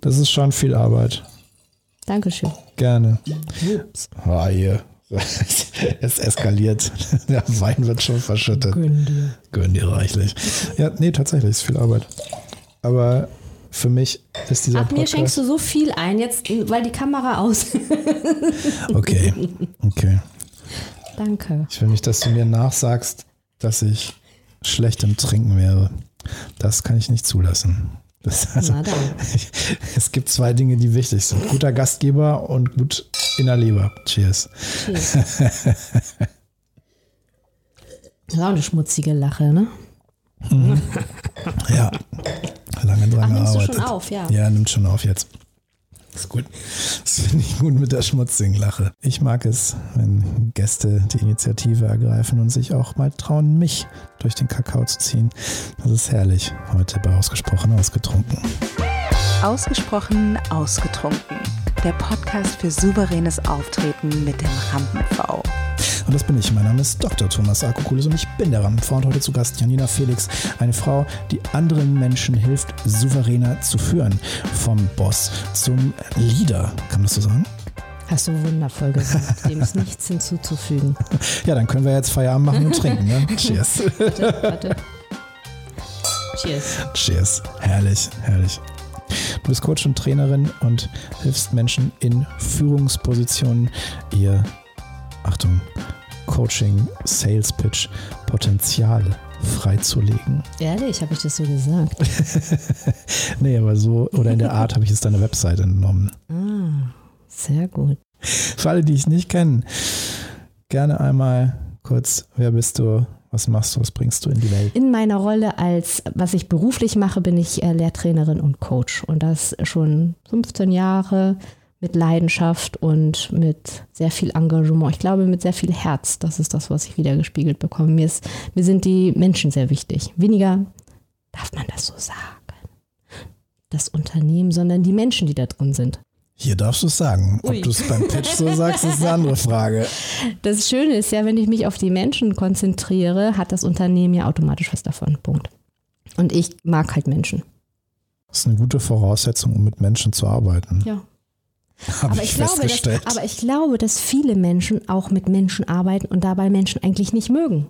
Das ist schon viel Arbeit. Dankeschön. Gerne. Ups. Ah, hier. Es eskaliert. Der Wein wird schon verschüttet. Gönn dir. Gönn dir reichlich. Ja, nee, tatsächlich ist viel Arbeit. Aber für mich ist dieser Ach, mir Podcast. schenkst du so viel ein, jetzt, weil die Kamera aus. Okay, okay. Danke. Ich will nicht, dass du mir nachsagst, dass ich schlecht im Trinken wäre. Das kann ich nicht zulassen. Das, also, es gibt zwei Dinge, die wichtig sind. Guter Gastgeber und gut in der Leber. Cheers. Cheers. Das war auch eine schmutzige Lache, ne? Ja, lange dran Ach, gearbeitet. schon auf, ja. Ja, nimmt schon auf jetzt. Ist gut. Das finde ich gut mit der schmutzigen Lache. Ich mag es, wenn Gäste die Initiative ergreifen und sich auch mal trauen, mich durch den Kakao zu ziehen. Das ist herrlich. Heute bei Ausgesprochen Ausgetrunken. Ausgesprochen ausgetrunken. Der Podcast für souveränes Auftreten mit dem Rampen-V. Und das bin ich. Mein Name ist Dr. Thomas Akokulis und ich bin der Rampenfrau und heute zu Gast Janina Felix, eine Frau, die anderen Menschen hilft, souveräner zu führen. Vom Boss zum Leader. Kann man das so sagen? Hast du wundervoll gesagt. Dem ist nichts hinzuzufügen. Ja, dann können wir jetzt Feierabend machen und trinken. Ne? Cheers. Warte, warte. Cheers. Cheers. Herrlich, herrlich. Du bist Coach und Trainerin und hilfst Menschen in Führungspositionen, ihr, Achtung, Coaching, Sales Pitch, Potenzial freizulegen. Ehrlich, habe ich das so gesagt? Nee, aber so oder in der Art habe ich es deiner Webseite entnommen. Ah, sehr gut. Für alle, die ich nicht kenne, gerne einmal kurz, wer bist du, was machst du, was bringst du in die Welt? In meiner Rolle als, was ich beruflich mache, bin ich äh, Lehrtrainerin und Coach. Und das schon 15 Jahre mit Leidenschaft und mit sehr viel Engagement. Ich glaube, mit sehr viel Herz. Das ist das, was ich wieder gespiegelt bekomme. Mir, ist, mir sind die Menschen sehr wichtig. Weniger, darf man das so sagen, das Unternehmen, sondern die Menschen, die da drin sind. Hier darfst du es sagen. Ui. Ob du es beim Pitch so sagst, ist eine andere Frage. Das Schöne ist ja, wenn ich mich auf die Menschen konzentriere, hat das Unternehmen ja automatisch was davon. Punkt. Und ich mag halt Menschen. Das ist eine gute Voraussetzung, um mit Menschen zu arbeiten. Ja. Habe Aber ich, ich, glaube, dass, aber ich glaube, dass viele Menschen auch mit Menschen arbeiten und dabei Menschen eigentlich nicht mögen.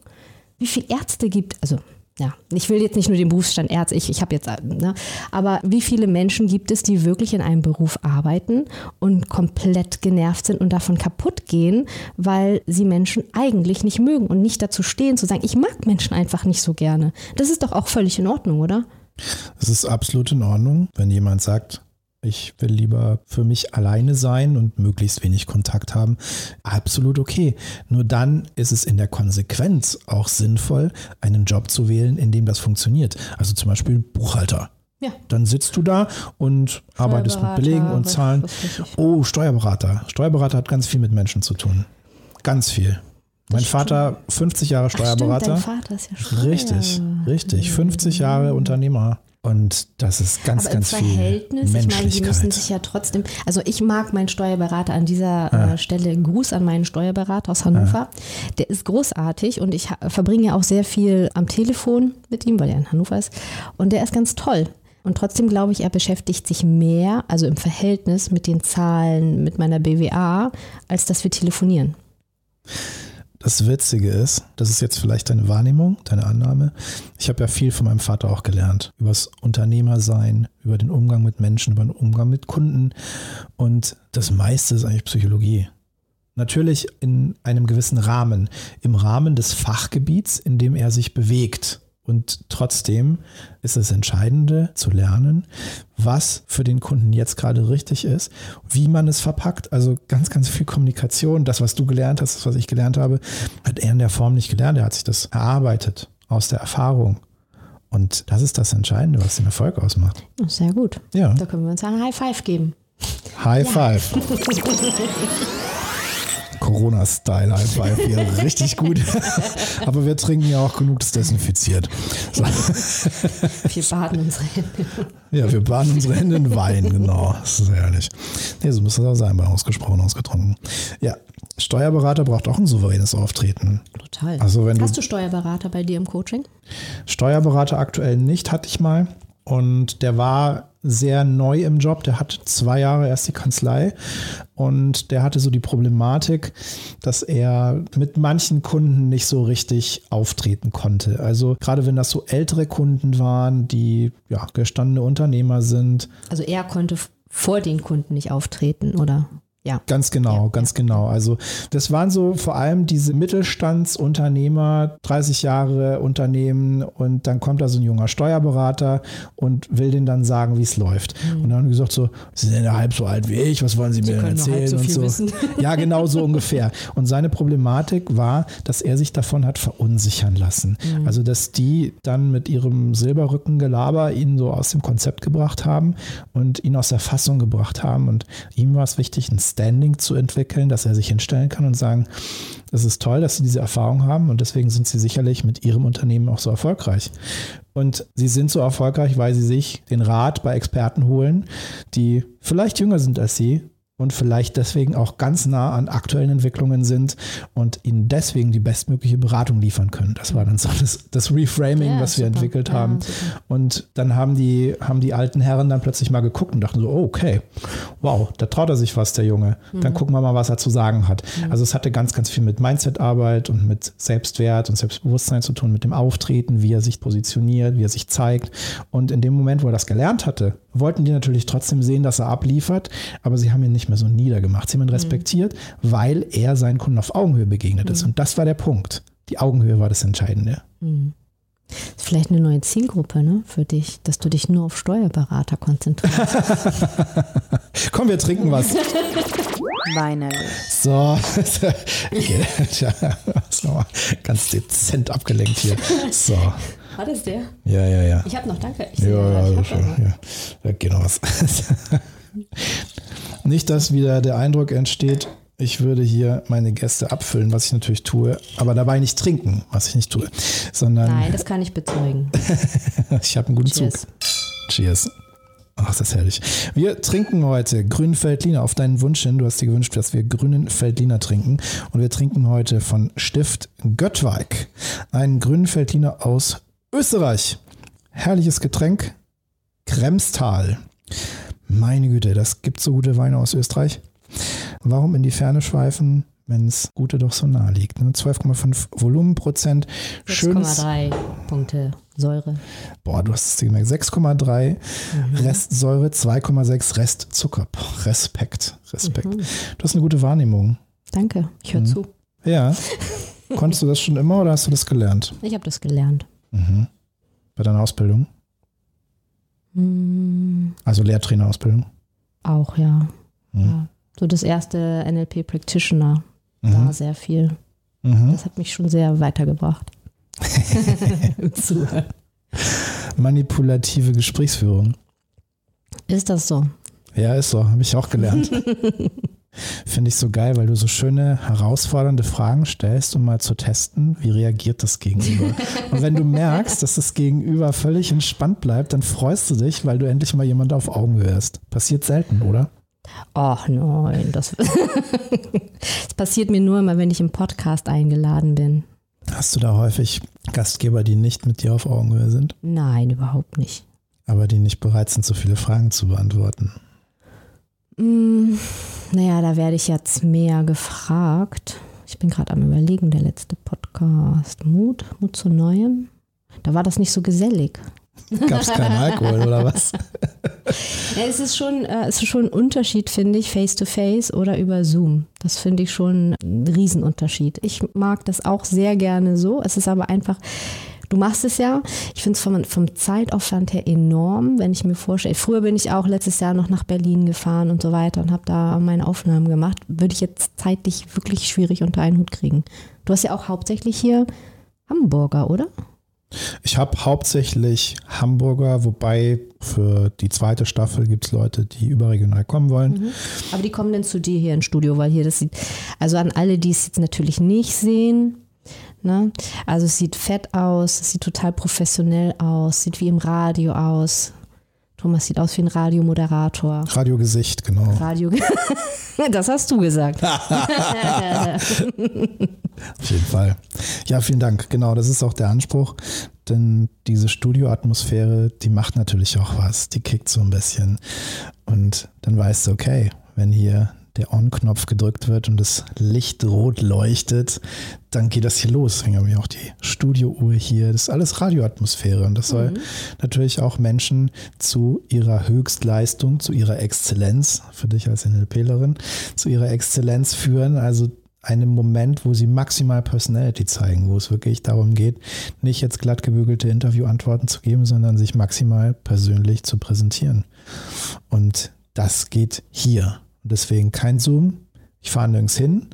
Wie viele Ärzte gibt, also ja, ich will jetzt nicht nur den Berufsstand Ärzte, ich, ich habe jetzt, ne, aber wie viele Menschen gibt es, die wirklich in einem Beruf arbeiten und komplett genervt sind und davon kaputt gehen, weil sie Menschen eigentlich nicht mögen und nicht dazu stehen, zu sagen, ich mag Menschen einfach nicht so gerne. Das ist doch auch völlig in Ordnung, oder? Es ist absolut in Ordnung, wenn jemand sagt, ich will lieber für mich alleine sein und möglichst wenig Kontakt haben. Absolut okay. Nur dann ist es in der Konsequenz auch sinnvoll, einen Job zu wählen, in dem das funktioniert. Also zum Beispiel Buchhalter. Ja. Dann sitzt du da und arbeitest mit Steuerberater, Belegen und Zahlen. Oh, Steuerberater. Steuerberater hat ganz viel mit Menschen zu tun. Ganz viel. Mein Vater, 50 Jahre Ach, stimmt, Steuerberater. dein Vater ist ja Steuer- Richtig, richtig. 50 Jahre Unternehmer. Und das ist ganz, Aber im ganz viel Verhältnis, ich meine, die müssen sich ja trotzdem, also ich mag meinen Steuerberater an dieser äh, Stelle, Gruß an meinen Steuerberater aus Hannover. Der ist großartig und ich verbringe auch sehr viel am Telefon mit ihm, weil er in Hannover ist. Und der ist ganz toll. Und trotzdem glaube ich, er beschäftigt sich mehr, also im Verhältnis mit den Zahlen, mit meiner BWA, als dass wir telefonieren. Das Witzige ist, das ist jetzt vielleicht deine Wahrnehmung, deine Annahme. Ich habe ja viel von meinem Vater auch gelernt. Übers Unternehmersein, über den Umgang mit Menschen, über den Umgang mit Kunden. Und das meiste ist eigentlich Psychologie. Natürlich in einem gewissen Rahmen, im Rahmen des Fachgebiets, in dem er sich bewegt. Und trotzdem ist das Entscheidende zu lernen, was für den Kunden jetzt gerade richtig ist, wie man es verpackt. Also ganz, ganz viel Kommunikation. Das, was du gelernt hast, das, was ich gelernt habe, hat er in der Form nicht gelernt. Er hat sich das erarbeitet aus der Erfahrung. Und das ist das Entscheidende, was den Erfolg ausmacht. Sehr gut. Ja, Da können wir uns einen High Five geben. High Five. Corona-Style Five hier. Richtig gut. Aber wir trinken ja auch genug, das desinfiziert. So. Wir baden unsere Hände. Ja, wir baden unsere Hände in Wein, genau. Das ist herrlich. Nee, so muss das auch sein bei ausgesprochen, ausgetrunken. Ja, Steuerberater braucht auch ein souveränes Auftreten. Total. Also wenn du Hast du Steuerberater bei dir im Coaching? Steuerberater aktuell nicht, hatte ich mal. Und der war sehr neu im Job. Der hat zwei Jahre erst die Kanzlei und der hatte so die Problematik, dass er mit manchen Kunden nicht so richtig auftreten konnte. Also gerade wenn das so ältere Kunden waren, die ja gestandene Unternehmer sind. Also er konnte vor den Kunden nicht auftreten, oder? Ja. Ganz genau, ja, ganz genau. Also das waren so vor allem diese Mittelstandsunternehmer, 30 Jahre Unternehmen und dann kommt da so ein junger Steuerberater und will denen dann sagen, wie es läuft. Mhm. Und dann haben die gesagt so, Sie sind ja halb so alt wie ich, was wollen Sie, Sie mir denn erzählen so und so. Wissen. Ja, genau so ungefähr. Und seine Problematik war, dass er sich davon hat verunsichern lassen. Mhm. Also dass die dann mit ihrem Silberrückengelaber ihn so aus dem Konzept gebracht haben und ihn aus der Fassung gebracht haben. Und ihm war es wichtig, ein Standing zu entwickeln, dass er sich hinstellen kann und sagen, es ist toll, dass Sie diese Erfahrung haben und deswegen sind Sie sicherlich mit Ihrem Unternehmen auch so erfolgreich. Und Sie sind so erfolgreich, weil Sie sich den Rat bei Experten holen, die vielleicht jünger sind als Sie, und vielleicht deswegen auch ganz nah an aktuellen Entwicklungen sind und ihnen deswegen die bestmögliche Beratung liefern können. Das war dann so das, das Reframing, ja, was wir entwickelt haben. Ja, und dann haben die, haben die alten Herren dann plötzlich mal geguckt und dachten so, oh, okay, wow, da traut er sich was, der Junge. Dann mhm. gucken wir mal, was er zu sagen hat. Mhm. Also es hatte ganz, ganz viel mit Mindset-Arbeit und mit Selbstwert und Selbstbewusstsein zu tun, mit dem Auftreten, wie er sich positioniert, wie er sich zeigt. Und in dem Moment, wo er das gelernt hatte, wollten die natürlich trotzdem sehen, dass er abliefert, aber sie haben ihn nicht mehr so niedergemacht. Sie haben ihn mhm. respektiert, mhm. weil er seinen Kunden auf Augenhöhe begegnet ist. Mhm. Und das war der Punkt. Die Augenhöhe war das Entscheidende. Mhm. Ist vielleicht eine neue Zielgruppe ne, für dich, dass du dich nur auf Steuerberater konzentrierst. Komm, wir trinken was. Weinerlich. So, ganz dezent abgelenkt hier. So. War das der? Ja, ja, ja. Ich habe noch, danke. Ich ja, ja, ja, ja. Da geht noch was. Nicht, dass wieder der Eindruck entsteht, ich würde hier meine Gäste abfüllen, was ich natürlich tue, aber dabei nicht trinken, was ich nicht tue, sondern. Nein, das kann ich bezeugen. ich habe einen guten Cheers. Zug. Cheers. Ach, das ist herrlich. Wir trinken heute grünen Feldliner auf deinen Wunsch hin. Du hast dir gewünscht, dass wir grünen Feldliner trinken. Und wir trinken heute von Stift Göttweig einen grünen Feldliner aus Österreich. Herrliches Getränk. Kremstal. Meine Güte, das gibt so gute Weine aus Österreich. Warum in die Ferne schweifen, wenn es gute doch so nah liegt? Ne? 12,5 Volumenprozent. 6,3 Punkte Säure. Boah, du hast es gemerkt. 6,3 mhm. Restsäure, 2,6 Restzucker. Respekt, Respekt. Mhm. Du hast eine gute Wahrnehmung. Danke, ich höre mhm. zu. Ja. Konntest du das schon immer oder hast du das gelernt? Ich habe das gelernt. Mhm. Bei deiner Ausbildung? Mhm. Also Lehrtrainerausbildung? Auch, ja. Mhm. ja. So das erste NLP Practitioner mhm. war sehr viel. Mhm. Das hat mich schon sehr weitergebracht. Manipulative Gesprächsführung. Ist das so? Ja, ist so. Habe ich auch gelernt. Finde ich so geil, weil du so schöne, herausfordernde Fragen stellst, um mal zu testen, wie reagiert das Gegenüber. Und wenn du merkst, dass das Gegenüber völlig entspannt bleibt, dann freust du dich, weil du endlich mal jemand auf Augenhöhe hast. Passiert selten, oder? Ach nein, das, das passiert mir nur immer, wenn ich im Podcast eingeladen bin. Hast du da häufig Gastgeber, die nicht mit dir auf Augenhöhe sind? Nein, überhaupt nicht. Aber die nicht bereit sind, so viele Fragen zu beantworten? Mm, naja, da werde ich jetzt mehr gefragt. Ich bin gerade am Überlegen, der letzte Podcast. Mut, Mut zu Neuem. Da war das nicht so gesellig. Gab es keinen Alkohol oder was? Ja, es, ist schon, äh, es ist schon ein Unterschied, finde ich, face-to-face -face oder über Zoom. Das finde ich schon ein Riesenunterschied. Ich mag das auch sehr gerne so. Es ist aber einfach, Du machst es ja. Ich finde es vom, vom Zeitaufwand her enorm, wenn ich mir vorstelle. Früher bin ich auch letztes Jahr noch nach Berlin gefahren und so weiter und habe da meine Aufnahmen gemacht. Würde ich jetzt zeitlich wirklich schwierig unter einen Hut kriegen. Du hast ja auch hauptsächlich hier Hamburger, oder? Ich habe hauptsächlich Hamburger, wobei für die zweite Staffel gibt es Leute, die überregional kommen wollen. Mhm. Aber die kommen dann zu dir hier ins Studio, weil hier das sieht, also an alle, die es jetzt natürlich nicht sehen, Ne? Also es sieht fett aus, es sieht total professionell aus, sieht wie im Radio aus. Thomas sieht aus wie ein Radiomoderator. Radiogesicht, genau. Radio. das hast du gesagt. Auf jeden Fall. Ja, vielen Dank. Genau, das ist auch der Anspruch. Denn diese Studioatmosphäre, die macht natürlich auch was. Die kickt so ein bisschen. Und dann weißt du, okay, wenn hier der On-Knopf gedrückt wird und das Licht rot leuchtet, dann geht das hier los. Deswegen haben wir auch die Studiouhr hier. Das ist alles Radioatmosphäre und das soll natürlich auch Menschen zu ihrer Höchstleistung, zu ihrer Exzellenz, für dich als NLPlerin, zu ihrer Exzellenz führen. Also einem Moment, wo sie maximal Personality zeigen, wo es wirklich darum geht, nicht jetzt glatt gebügelte Interviewantworten zu geben, sondern sich maximal persönlich zu präsentieren. Und das geht hier. Deswegen kein Zoom. Ich fahre nirgends hin.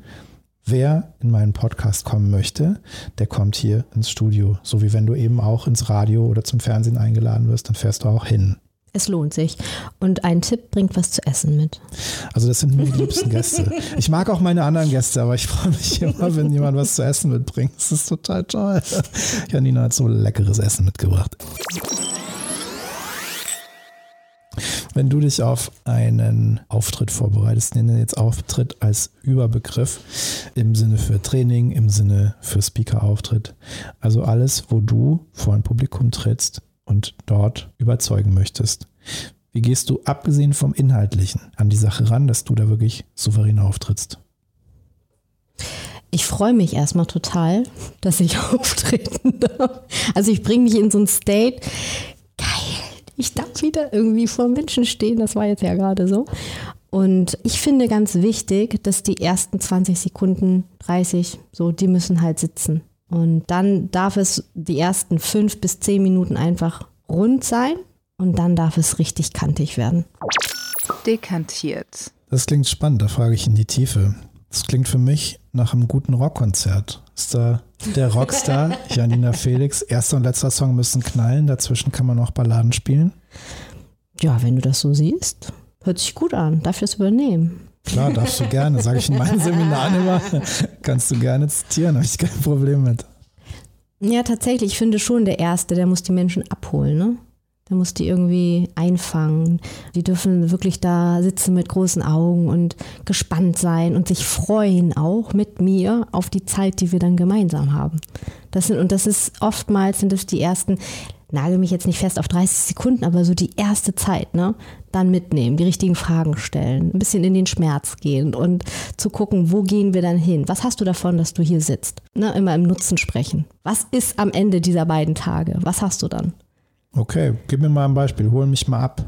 Wer in meinen Podcast kommen möchte, der kommt hier ins Studio. So wie wenn du eben auch ins Radio oder zum Fernsehen eingeladen wirst, dann fährst du auch hin. Es lohnt sich. Und ein Tipp bringt was zu essen mit. Also das sind mir die liebsten Gäste. Ich mag auch meine anderen Gäste, aber ich freue mich immer, wenn jemand was zu essen mitbringt. Das ist total toll. Janina hat so leckeres Essen mitgebracht. Wenn du dich auf einen Auftritt vorbereitest, nenne jetzt Auftritt als Überbegriff im Sinne für Training, im Sinne für Speaker-Auftritt. Also alles, wo du vor ein Publikum trittst und dort überzeugen möchtest. Wie gehst du, abgesehen vom Inhaltlichen, an die Sache ran, dass du da wirklich souverän auftrittst? Ich freue mich erstmal total, dass ich auftreten darf. Also ich bringe mich in so ein State. Ich darf wieder irgendwie vor Menschen stehen. Das war jetzt ja gerade so. Und ich finde ganz wichtig, dass die ersten 20 Sekunden, 30, so, die müssen halt sitzen. Und dann darf es die ersten fünf bis zehn Minuten einfach rund sein und dann darf es richtig kantig werden. Dekantiert. Das klingt spannend, da frage ich in die Tiefe. Das klingt für mich nach einem guten Rockkonzert. Ist da der Rockstar, Janina Felix, erster und letzter Song müssen knallen, dazwischen kann man noch Balladen spielen? Ja, wenn du das so siehst, hört sich gut an. Darf ich das übernehmen? Klar, darfst du gerne, sage ich in meinen Seminaren immer. Kannst du gerne zitieren, habe ich kein Problem mit. Ja, tatsächlich, ich finde schon der Erste, der muss die Menschen abholen, ne? Der muss die irgendwie einfangen. Die dürfen wirklich da sitzen mit großen Augen und gespannt sein und sich freuen auch mit mir auf die Zeit, die wir dann gemeinsam haben. Das sind, und das ist oftmals sind es die ersten, nagel mich jetzt nicht fest auf 30 Sekunden, aber so die erste Zeit, ne? Dann mitnehmen, die richtigen Fragen stellen, ein bisschen in den Schmerz gehen und zu gucken, wo gehen wir dann hin? Was hast du davon, dass du hier sitzt? Ne? Immer im Nutzen sprechen. Was ist am Ende dieser beiden Tage? Was hast du dann? Okay, gib mir mal ein Beispiel, hol mich mal ab.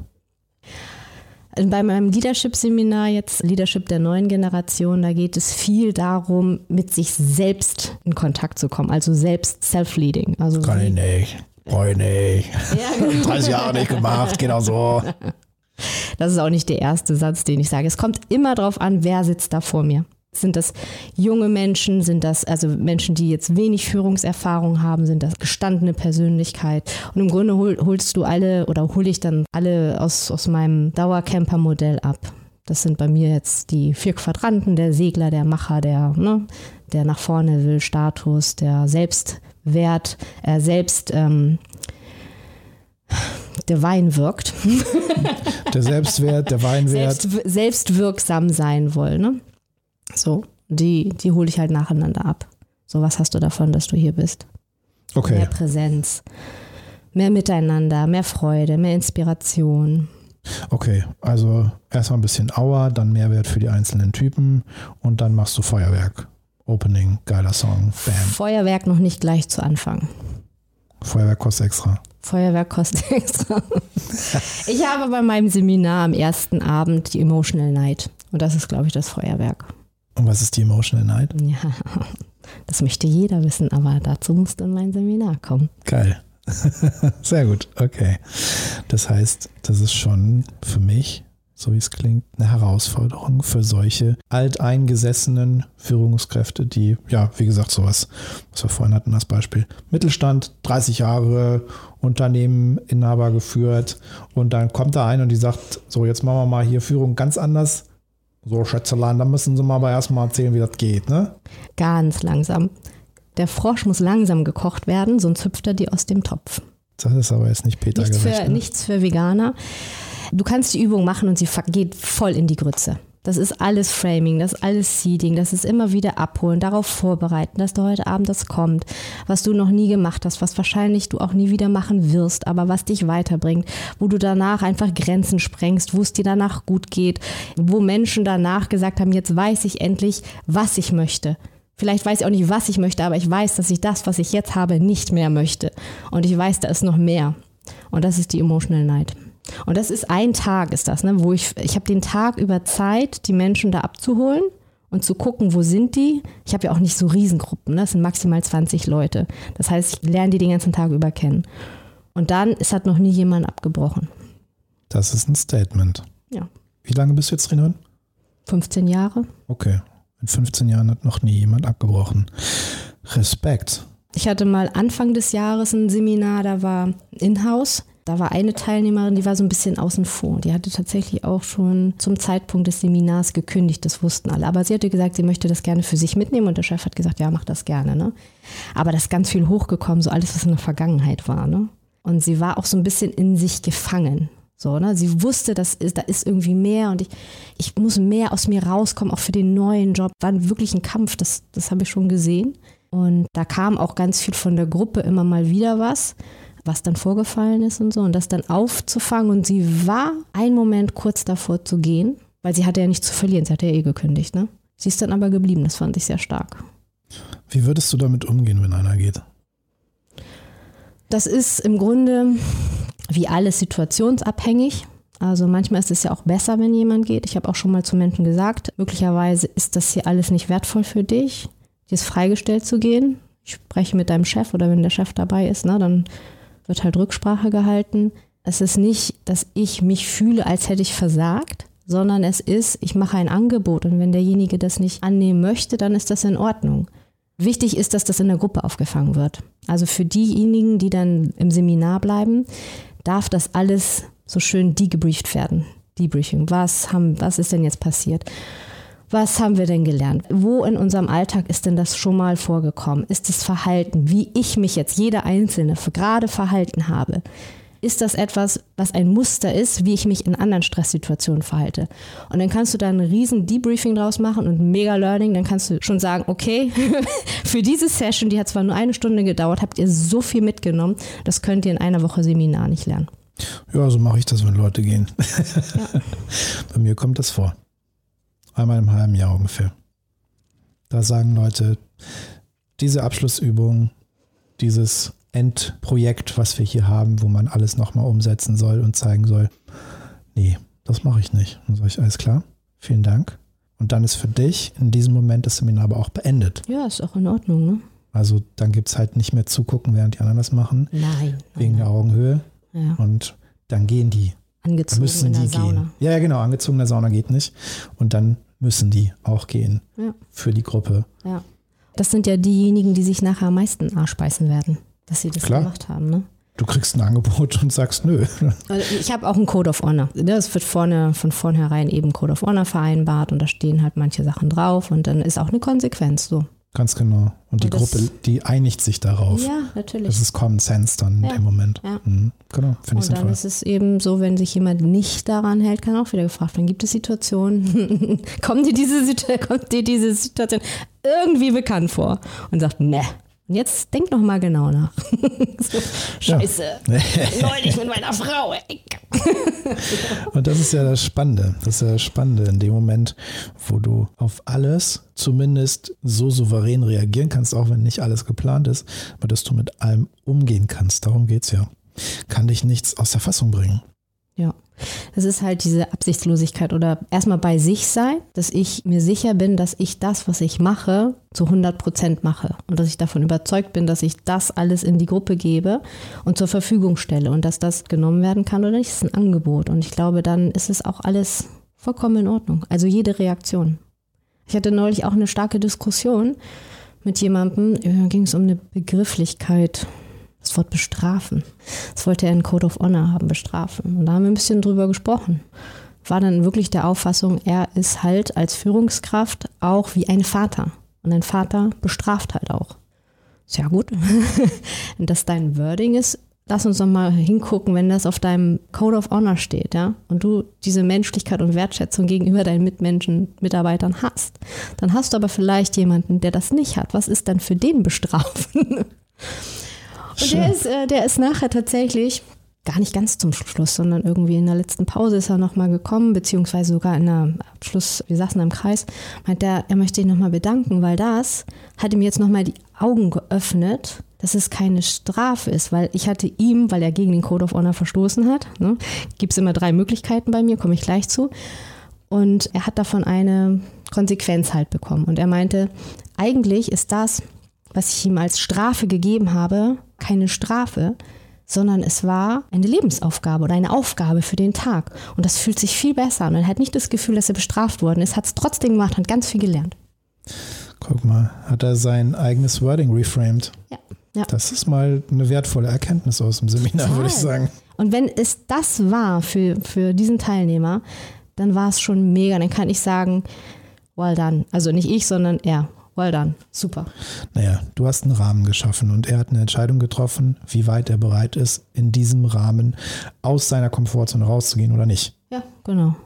Bei meinem Leadership-Seminar, jetzt Leadership der neuen Generation, da geht es viel darum, mit sich selbst in Kontakt zu kommen, also selbst Self-Leading. Also Kann ich nicht, brauche ich nicht. Ja, genau. 30 Jahre nicht gemacht, genau so. Das ist auch nicht der erste Satz, den ich sage. Es kommt immer darauf an, wer sitzt da vor mir. Sind das junge Menschen? Sind das also Menschen, die jetzt wenig Führungserfahrung haben? Sind das gestandene Persönlichkeit? Und im Grunde hol, holst du alle oder hole ich dann alle aus, aus meinem Dauercamper-Modell ab. Das sind bei mir jetzt die vier Quadranten, der Segler, der Macher, der, ne, der nach vorne will, Status, der Selbstwert, äh, selbst, ähm, der Wein wirkt. Der Selbstwert, der Weinwert. Selbst, selbstwirksam sein wollen. Ne? So, die, die hole ich halt nacheinander ab. So, was hast du davon, dass du hier bist? Mehr Okay, Präsenz, mehr Miteinander, mehr Freude, mehr Inspiration. okay. Also erstmal ein bisschen Auer, dann Mehrwert für die einzelnen Typen und dann machst du Feuerwerk. Opening, geiler Song, bam. Feuerwerk noch nicht gleich zu Anfang. Feuerwerk kostet extra. Feuerwerk kostet extra. Ich habe bei meinem Seminar am ersten Abend die Emotional Night. Und das ist, glaube ich, das Feuerwerk. Und was ist die Emotional Night? Ja, das möchte jeder wissen, aber dazu musst du in mein Seminar kommen. Geil. Sehr gut, okay. Das heißt, das ist schon für mich, so wie es klingt, eine Herausforderung für solche alteingesessenen Führungskräfte, die, ja, wie gesagt, sowas, was wir vorhin hatten, das Beispiel. Mittelstand, 30 Jahre, Unternehmen, Inhaber geführt und dann kommt da ein und die sagt, so, jetzt machen wir mal hier Führung ganz anders. So, Schätzelein, da müssen Sie mal aber erstmal erzählen, wie das geht, ne? Ganz langsam. Der Frosch muss langsam gekocht werden, sonst hüpft er dir aus dem Topf. Das ist aber jetzt nicht Peter Nichts gerecht. für, ne? nichts für Veganer. Du kannst die Übung machen und sie geht voll in die Grütze. Das ist alles Framing, das ist alles Seeding, das ist immer wieder abholen, darauf vorbereiten, dass du heute Abend das kommt, was du noch nie gemacht hast, was wahrscheinlich du auch nie wieder machen wirst, aber was dich weiterbringt, wo du danach einfach Grenzen sprengst, wo es dir danach gut geht, wo Menschen danach gesagt haben, jetzt weiß ich endlich, was ich möchte. Vielleicht weiß ich auch nicht, was ich möchte, aber ich weiß, dass ich das, was ich jetzt habe, nicht mehr möchte. Und ich weiß, da ist noch mehr. Und das ist die Emotional Night. Und das ist ein Tag, ist das, ne, wo ich, ich habe den Tag über Zeit, die Menschen da abzuholen und zu gucken, wo sind die. Ich habe ja auch nicht so Riesengruppen, ne? das sind maximal 20 Leute. Das heißt, ich lerne die den ganzen Tag über kennen. Und dann, es hat noch nie jemand abgebrochen. Das ist ein Statement. Ja. Wie lange bist du jetzt Trainerin? 15 Jahre. Okay. In 15 Jahren hat noch nie jemand abgebrochen. Respekt. Ich hatte mal Anfang des Jahres ein Seminar, da war In-house. Da war eine Teilnehmerin, die war so ein bisschen außen vor. Die hatte tatsächlich auch schon zum Zeitpunkt des Seminars gekündigt, das wussten alle. Aber sie hatte gesagt, sie möchte das gerne für sich mitnehmen und der Chef hat gesagt, ja, mach das gerne. Ne? Aber da ist ganz viel hochgekommen, so alles, was in der Vergangenheit war. Ne? Und sie war auch so ein bisschen in sich gefangen. So, ne? Sie wusste, das ist, da ist irgendwie mehr und ich, ich muss mehr aus mir rauskommen, auch für den neuen Job. War wirklich ein Kampf, das, das habe ich schon gesehen. Und da kam auch ganz viel von der Gruppe immer mal wieder was, was dann vorgefallen ist und so. Und das dann aufzufangen. Und sie war einen Moment kurz davor zu gehen, weil sie hatte ja nichts zu verlieren. Sie hatte ja eh gekündigt. Ne? Sie ist dann aber geblieben. Das fand ich sehr stark. Wie würdest du damit umgehen, wenn einer geht? Das ist im Grunde wie alles situationsabhängig. Also manchmal ist es ja auch besser, wenn jemand geht. Ich habe auch schon mal zu Menschen gesagt, möglicherweise ist das hier alles nicht wertvoll für dich, dir ist freigestellt zu gehen. Ich spreche mit deinem Chef oder wenn der Chef dabei ist, ne, dann wird halt Rücksprache gehalten. Es ist nicht, dass ich mich fühle, als hätte ich versagt, sondern es ist, ich mache ein Angebot und wenn derjenige das nicht annehmen möchte, dann ist das in Ordnung. Wichtig ist, dass das in der Gruppe aufgefangen wird. Also für diejenigen, die dann im Seminar bleiben, darf das alles so schön degebrieft werden. Debriefing. Was, haben, was ist denn jetzt passiert? Was haben wir denn gelernt? Wo in unserem Alltag ist denn das schon mal vorgekommen? Ist das Verhalten, wie ich mich jetzt, jeder Einzelne, für gerade verhalten habe? Ist das etwas, was ein Muster ist, wie ich mich in anderen Stresssituationen verhalte? Und dann kannst du da ein riesen Debriefing draus machen und mega Learning. Dann kannst du schon sagen, okay, für diese Session, die hat zwar nur eine Stunde gedauert, habt ihr so viel mitgenommen, das könnt ihr in einer Woche Seminar nicht lernen. Ja, so mache ich das, wenn Leute gehen. Bei mir kommt das vor. Einmal im halben Jahr ungefähr. Da sagen Leute, diese Abschlussübung, dieses Endprojekt, was wir hier haben, wo man alles nochmal umsetzen soll und zeigen soll, nee, das mache ich nicht. Dann sage ich, alles klar, vielen Dank. Und dann ist für dich in diesem Moment das Seminar aber auch beendet. Ja, ist auch in Ordnung, ne? Also dann gibt es halt nicht mehr zugucken, während die anderen das machen, Nein. wegen der Augenhöhe. Ja. Und dann gehen die. Dann Angezogen müssen in der die Sauna. gehen. Ja, ja, genau, angezogen in der Sauna geht nicht. Und dann müssen die auch gehen Ja. für die Gruppe. Ja. Das sind ja diejenigen, die sich nachher am meisten Arsch beißen werden, dass sie das Klar. gemacht haben. Ne? Du kriegst ein Angebot und sagst nö. Also ich habe auch einen Code of Honor. Das wird vorne von vornherein eben Code of Honor vereinbart und da stehen halt manche Sachen drauf und dann ist auch eine Konsequenz so. Ganz genau. Und die Und Gruppe, die einigt sich darauf. Ja, natürlich. Das ist Common Sense dann Ja. dem Moment. Ja. Mhm. Genau, finde ich Und dann sinnvoll. ist es eben so, wenn sich jemand nicht daran hält, kann auch wieder gefragt werden, gibt es Situationen, kommt dir diese, kommt dir diese Situation irgendwie bekannt vor? Und sagt, ne. Und jetzt denk noch mal genau nach. so, Ja. Scheiße, neulich mit meiner Frau. Und das ist ja das Spannende. Das ist ja das Spannende in dem Moment, wo du auf alles zumindest so souverän reagieren kannst, auch wenn nicht alles geplant ist, aber dass du mit allem umgehen kannst. Darum geht es ja. Kann dich nichts aus der Fassung bringen. Ja, das ist halt diese Absichtslosigkeit oder erstmal bei sich sein, dass ich mir sicher bin, dass ich das, was ich mache, zu 100 Prozent mache und dass ich davon überzeugt bin, dass ich das alles in die Gruppe gebe und zur Verfügung stelle und dass das genommen werden kann oder nicht, ist ein Angebot und ich glaube, dann ist es auch alles vollkommen in Ordnung. Also jede Reaktion. Ich hatte neulich auch eine starke Diskussion mit jemandem, da ging es um eine Begrifflichkeit, das Wort bestrafen. Das wollte er in Code of Honor haben, bestrafen. Und da haben wir ein bisschen drüber gesprochen. War dann wirklich der Auffassung, er ist halt als Führungskraft auch wie ein Vater. Und ein Vater bestraft halt auch. Ja gut. Und dass dein Wording ist, lass uns doch mal hingucken, wenn das auf deinem Code of Honor steht, ja, und du diese Menschlichkeit und Wertschätzung gegenüber deinen Mitmenschen, Mitarbeitern hast, dann hast du aber vielleicht jemanden, der das nicht hat. Was ist dann für den bestrafen? Und der ist, äh, der ist nachher tatsächlich gar nicht ganz zum Schluss, sondern irgendwie in der letzten Pause ist er nochmal gekommen, beziehungsweise sogar in der Abschluss, wir saßen im Kreis, meint er, er möchte ihn nochmal bedanken, weil das hat ihm jetzt nochmal die Augen geöffnet, dass es keine Strafe ist, weil ich hatte ihm, weil er gegen den Code of Honor verstoßen hat, ne, gibt es immer drei Möglichkeiten bei mir, komme ich gleich zu, und er hat davon eine Konsequenz halt bekommen. Und er meinte, eigentlich ist das, was ich ihm als Strafe gegeben habe, keine Strafe, sondern es war eine Lebensaufgabe oder eine Aufgabe für den Tag. Und das fühlt sich viel besser an. Und er hat nicht das Gefühl, dass er bestraft worden ist, hat es trotzdem gemacht, hat ganz viel gelernt. Guck mal, hat er sein eigenes Wording reframed. Ja. ja. Das ist mal eine wertvolle Erkenntnis aus dem Seminar, Total. würde ich sagen. Und wenn es das war für, für diesen Teilnehmer, dann war es schon mega. Dann kann ich sagen, well done. Also nicht ich, sondern er. Well done. Super. Naja, du hast einen Rahmen geschaffen und er hat eine Entscheidung getroffen, wie weit er bereit ist, in diesem Rahmen aus seiner Komfortzone rauszugehen oder nicht. Ja, genau.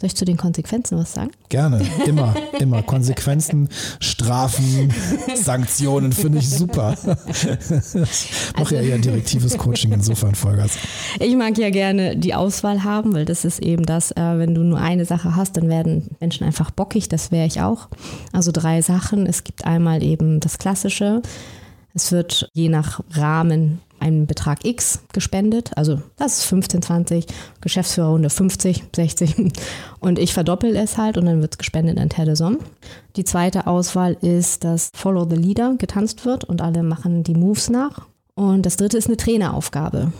Soll ich zu den Konsequenzen was sagen? Gerne, immer, immer. Konsequenzen, Strafen, Sanktionen finde ich super. Ich mache ja eher direktives Coaching insofern, Vollgas. Ich mag ja gerne die Auswahl haben, weil das ist eben das, äh, wenn du nur eine Sache hast, dann werden Menschen einfach bockig, das wäre ich auch. Also drei Sachen. Es gibt einmal eben das Klassische. Es wird je nach Rahmen einen Betrag X gespendet. Also das ist 15, 20, Geschäftsführerrunde 50, 60 und ich verdoppel es halt und dann wird es gespendet an Somme. Die zweite Auswahl ist, dass Follow the Leader getanzt wird und alle machen die Moves nach. Und das dritte ist eine Traineraufgabe.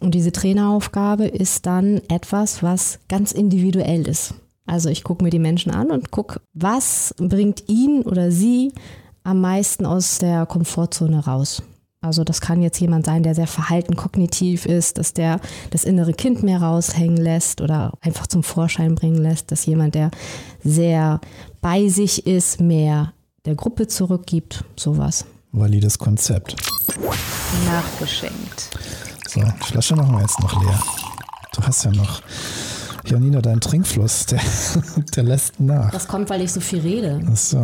Und diese Traineraufgabe ist dann etwas, was ganz individuell ist. Also ich gucke mir die Menschen an und gucke, was bringt ihn oder sie am meisten aus der Komfortzone raus. Also das kann jetzt jemand sein, der sehr verhalten kognitiv ist, dass der das innere Kind mehr raushängen lässt oder einfach zum Vorschein bringen lässt, dass jemand, der sehr bei sich ist, mehr der Gruppe zurückgibt, sowas. Valides Konzept. Nachgeschenkt. So, die Flasche machen wir jetzt noch leer. Du hast ja noch, Janina, dein Trinkfluss, der, der lässt nach. Das kommt, weil ich so viel rede. Ach so.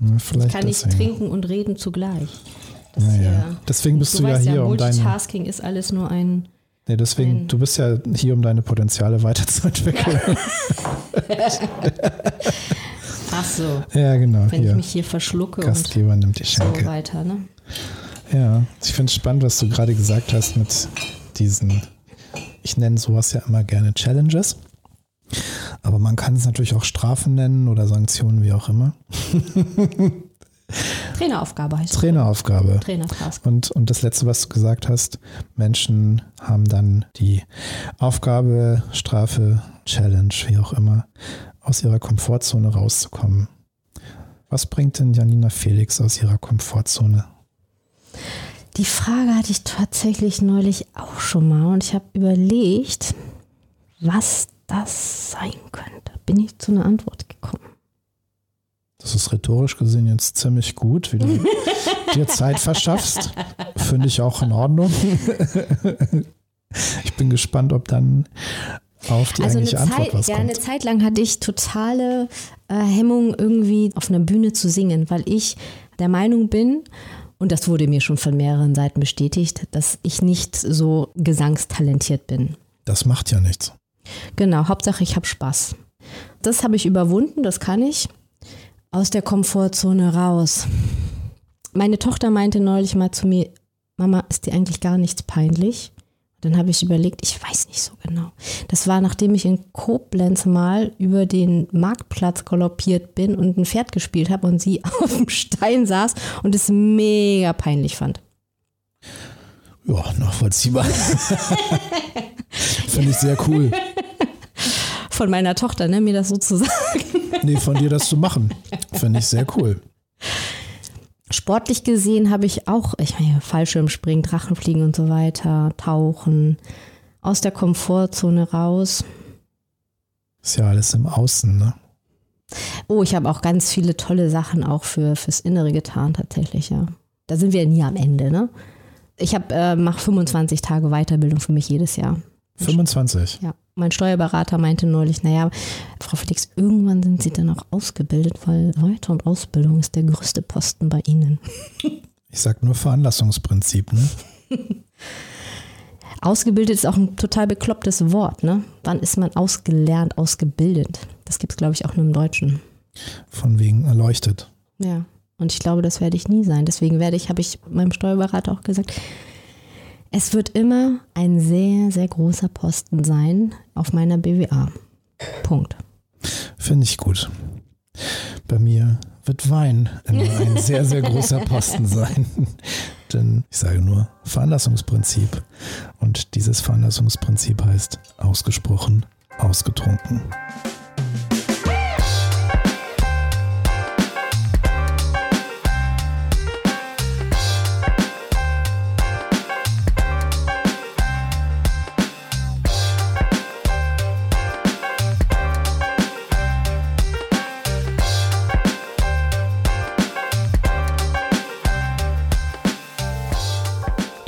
Ja, vielleicht Kann ich deswegen. trinken und reden zugleich. Das Naja. ja- Deswegen bist du, du, ja hier, ja, um deine. Multitasking ist alles nur ein. Nee, deswegen, ein- du bist ja hier, um deine Potenziale weiterzuentwickeln. Ach so, ja, genau. wenn ich Hier. mich hier verschlucke Gastgeber nimmt die und so Schenke. weiter. Ne? Ja, ich finde es spannend, was du gerade gesagt hast mit diesen, ich nenne sowas ja immer gerne Challenges. Aber man kann es natürlich auch Strafen nennen oder Sanktionen, wie auch immer. Traineraufgabe heißt es. Traineraufgabe. Trainertask. Und, und das Letzte, was du gesagt hast, Menschen haben dann die Aufgabe, Strafe, Challenge, wie auch immer, aus ihrer Komfortzone rauszukommen. Was bringt denn Janina Felix aus ihrer Komfortzone? Die Frage hatte ich tatsächlich neulich auch schon mal und ich habe überlegt, was das sein könnte. Bin ich zu einer Antwort gekommen. Das ist rhetorisch gesehen jetzt ziemlich gut, wie du dir Zeit verschaffst. Finde ich auch in Ordnung. Ich bin gespannt, ob dann auf die also eine eigentliche Antwort Zeit, was ja, kommt. eine Zeit lang hatte ich totale äh, Hemmung, irgendwie auf einer Bühne zu singen, weil ich der Meinung bin, und das wurde mir schon von mehreren Seiten bestätigt, dass ich nicht so gesangstalentiert bin. Das macht ja nichts. Genau, Hauptsache ich habe Spaß. Das habe ich überwunden, das kann ich. Aus der Komfortzone raus. Meine Tochter meinte neulich mal zu mir, Mama, ist dir eigentlich gar nichts peinlich? Dann habe ich überlegt, ich weiß nicht so genau. Das war, nachdem ich in Koblenz mal über den Marktplatz galoppiert bin und ein Pferd gespielt habe und sie auf dem Stein saß und es mega peinlich fand. Ja, nachvollziehbar. Finde ich sehr cool. Von meiner Tochter, ne, mir das so zu sagen. Nee, von dir das zu machen. Finde ich sehr cool. Sportlich gesehen habe ich auch, ich meine, Fallschirmspringen, Drachenfliegen und so weiter, Tauchen, aus der Komfortzone raus. Ist ja alles im Außen, ne? Oh, ich habe auch ganz viele tolle Sachen auch für, fürs Innere getan, tatsächlich, ja. Da sind wir nie am Ende, ne? Ich habe äh, mache 25 Tage Weiterbildung für mich jedes Jahr. 25. Ja, mein Steuerberater meinte neulich, naja, Frau Felix, irgendwann sind Sie dann auch ausgebildet, weil Weiter- und Ausbildung ist der größte Posten bei Ihnen. Ich sag nur Veranlassungsprinzip, ne? Ausgebildet ist auch ein total beklopptes Wort, ne? Wann ist man ausgelernt, ausgebildet? Das gibt es, glaube ich, auch nur im Deutschen. Von wegen erleuchtet. Ja. Und ich glaube, das werde ich nie sein. Deswegen werde ich, habe ich meinem Steuerberater auch gesagt, es wird immer ein sehr, sehr großer Posten sein auf meiner BWA. Punkt. Finde ich gut. Bei mir wird Wein immer ein sehr, sehr großer Posten sein. Denn ich sage nur Veranlassungsprinzip. Und dieses Veranlassungsprinzip heißt ausgesprochen, ausgetrunken.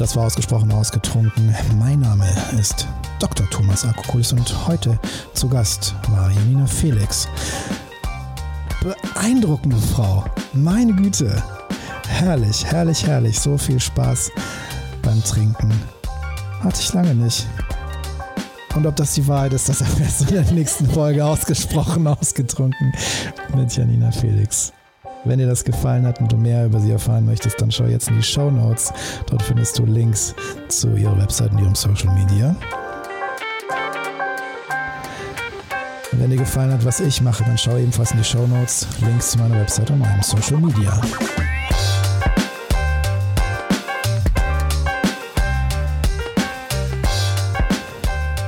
Das war ausgesprochen ausgetrunken. Mein Name ist Dr. Thomas Akokulis und heute zu Gast war Janina Felix. Beeindruckende Frau. Meine Güte. Herrlich, herrlich, herrlich. So viel Spaß beim Trinken. Hatte ich lange nicht. Und ob das die Wahrheit ist, das erfährst du in der nächsten Folge ausgesprochen ausgetrunken mit Janina Felix. Wenn dir das gefallen hat und du mehr über sie erfahren möchtest, dann schau jetzt in die Show Notes. Dort findest du Links zu ihrer Website und ihrem Social Media. Und wenn dir gefallen hat, was ich mache, dann schau ebenfalls in die Show Notes. Links zu meiner Website und meinem Social Media.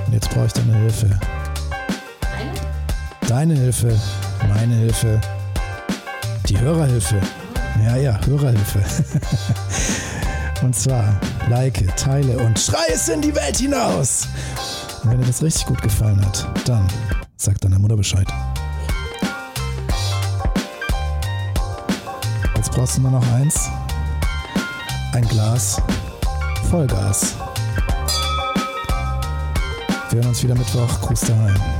Und jetzt brauche ich deine Hilfe. Deine Hilfe, meine Hilfe, die Hörerhilfe. Ja, ja, Hörerhilfe. und zwar like, teile und schrei es in die Welt hinaus. Und wenn dir das richtig gut gefallen hat, dann sag deiner Mutter Bescheid. Jetzt brauchst du nur noch eins. Ein Glas Vollgas. Wir hören uns wieder Mittwoch. Gruß daheim.